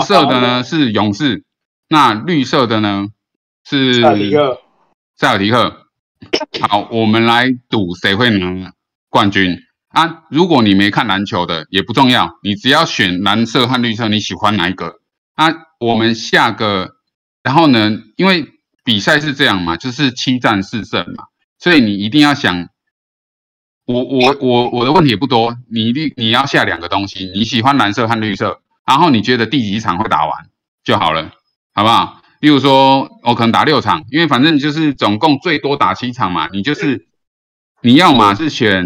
色的呢是勇士，那绿色的呢是塞尔提克。好，我们来赌谁会拿冠军啊？如果你没看篮球的也不重要，你只要选蓝色和绿色，你喜欢哪一个？啊，我们下个，然后呢，因为比赛是这样嘛，就是七战四胜嘛，所以你一定要想，我我我我的问题也不多，你一定你要下两个东西，你喜欢蓝色和绿色，然后你觉得第几场会打完就好了，好不好？例如说，我可能打六场，因为反正就是总共最多打七场嘛。你就是你要嘛是选，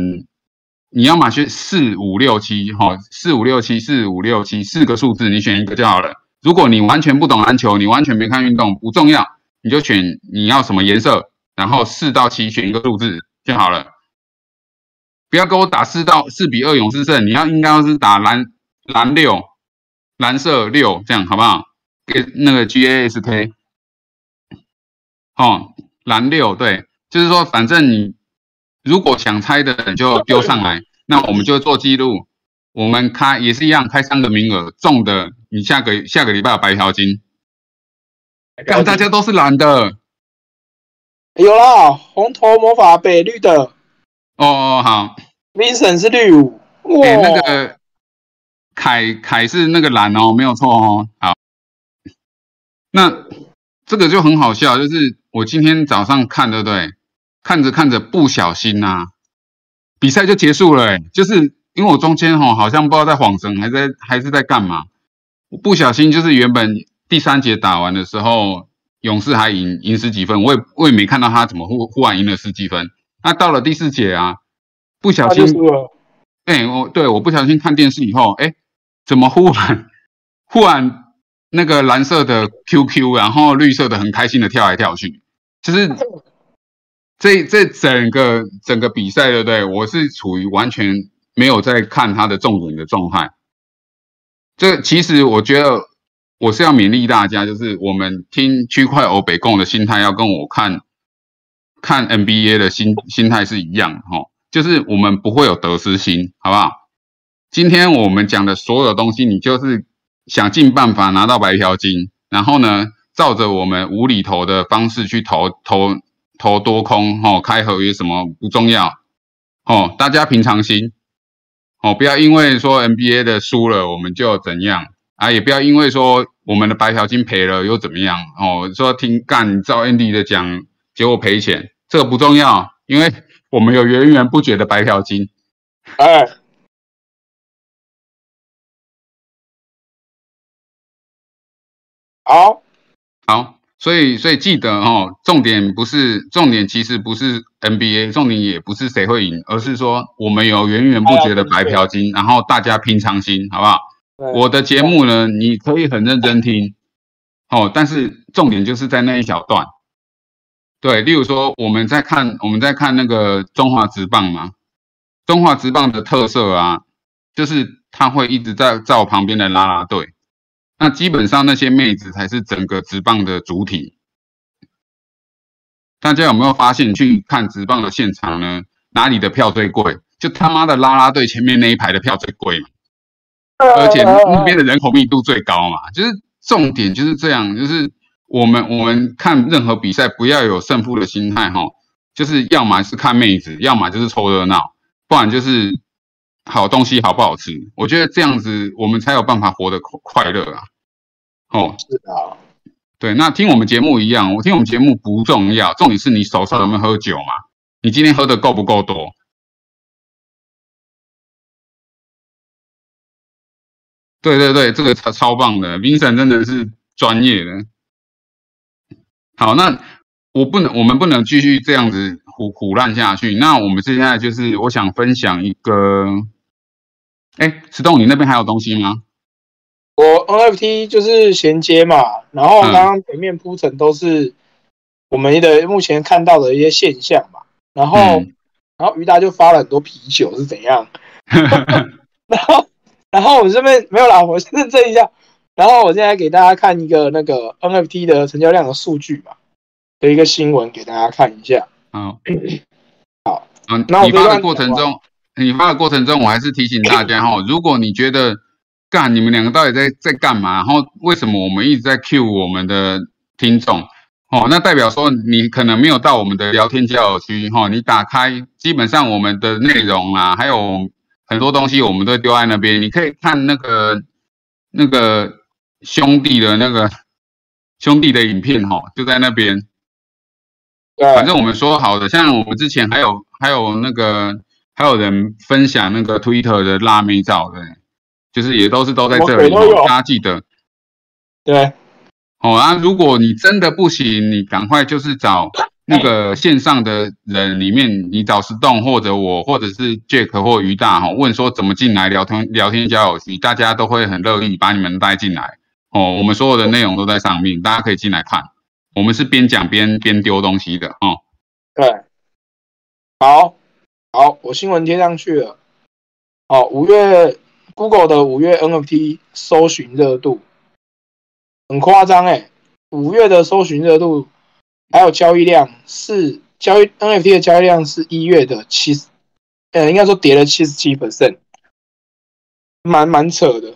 你要嘛选四五六七哈，四五六七四五六七四个数字，你选一个就好了。如果你完全不懂篮球，你完全没看运动，不重要，你就选你要什么颜色，然后四到七选一个数字就好了。不要给我打四到四比二勇士胜，你要应该要是打蓝蓝六，蓝色六这样好不好？给那个 G A S K，哦，蓝六对，就是说，反正你如果想猜的人就丢上来，那我们就做记录。我们开也是一样，开三个名额，中的你下个下个礼拜有白条金。看大家都是蓝的，有啦，红头魔法北绿的。哦哦好，Vincent 是绿五，哇，那个凯凯是那个蓝哦，没有错哦，好。那这个就很好笑，就是我今天早上看，对不对？看着看着，不小心呐，比赛就结束了。哎，就是因为我中间哈，好像不知道在晃神，还在还是在干嘛。我不小心就是原本第三节打完的时候，勇士还赢赢十几分，我也我也没看到他怎么忽忽然赢了十几分。那到了第四节啊，不小心，哎，我对我不小心看电视以后，哎，怎么忽然 忽然。那个蓝色的 QQ，然后绿色的很开心的跳来跳去，就是这这整个整个比赛，对不对？我是处于完全没有在看他的重点的状态。这其实我觉得我是要勉励大家，就是我们听区块欧北共的心态，要跟我看看 NBA 的心心态是一样哈，就是我们不会有得失心，好不好？今天我们讲的所有东西，你就是。想尽办法拿到白条金，然后呢，照着我们无厘头的方式去投投投多空，哦，开合约什么不重要，哦，大家平常心，哦，不要因为说 NBA 的输了我们就怎样啊，也不要因为说我们的白条金赔了又怎么样，哦，说听干照 Andy 的讲，结果赔钱，这个不重要，因为我们有源源不绝的白条金，哎。好，好，所以所以记得哦，重点不是重点，其实不是 NBA，重点也不是谁会赢，而是说我们有源源不绝的白嫖金，然后大家平常心，好不好？我的节目呢，你可以很认真听，哦，但是重点就是在那一小段，对，例如说我们在看我们在看那个中华职棒嘛，中华职棒的特色啊，就是他会一直在在我旁边的拉拉队。那基本上那些妹子才是整个直棒的主体。大家有没有发现去看直棒的现场呢？哪里的票最贵？就他妈的拉拉队前面那一排的票最贵嘛，而且那边的人口密度最高嘛。就是重点就是这样，就是我们我们看任何比赛不要有胜负的心态哈，就是要么是看妹子，要么就是凑热闹，不然就是。好东西好不好吃？我觉得这样子我们才有办法活得快乐啊！哦，是的，对。那听我们节目一样，我听我们节目不重要，重点是你手上有没有喝酒嘛？你今天喝的够不够多？对对对，这个超超棒的，Vincent 真的是专业的。好，那我不能，我们不能继续这样子胡胡乱下去。那我们现在就是，我想分享一个。哎，石栋，你那边还有东西吗？我 NFT 就是衔接嘛，然后刚刚前面铺陈都是我们的目前看到的一些现象嘛，然后然后于达就发了很多啤酒是怎样，然后然后我这边没有啦，我认证一下，然后我现在给大家看一个那个 NFT 的成交量的数据嘛，的一个新闻给大家看一下。好，好，嗯，你发的过程中。你发的过程中，我还是提醒大家哈，如果你觉得干，你们两个到底在在干嘛？然后为什么我们一直在 cue 我们的听众？哦，那代表说你可能没有到我们的聊天交友区哈。你打开，基本上我们的内容啊，还有很多东西，我们都丢在那边。你可以看那个那个兄弟的那个兄弟的影片哈，就在那边。对反正我们说好的，像我们之前还有还有那个还有人分享那个 Twitter 的辣妹照的，就是也都是都在这里，大家记得。对。哦啊，如果你真的不行，你赶快就是找那个线上的人里面，你找石洞或者我或者是 Jack 或于大哈，问说怎么进来聊天聊天交友区，大家都会很乐意把你们带进来。哦，我们所有的内容都在上面，大家可以进来看。我们是边讲边边丢东西的哦。对，好，好，我新闻贴上去了。哦，五月 Google 的五月 NFT 搜寻热度很夸张哎，五月的搜寻热度还有交易量是交易 NFT 的交易量是一月的七十，呃，应该说跌了七十七 percent，蛮蛮扯的。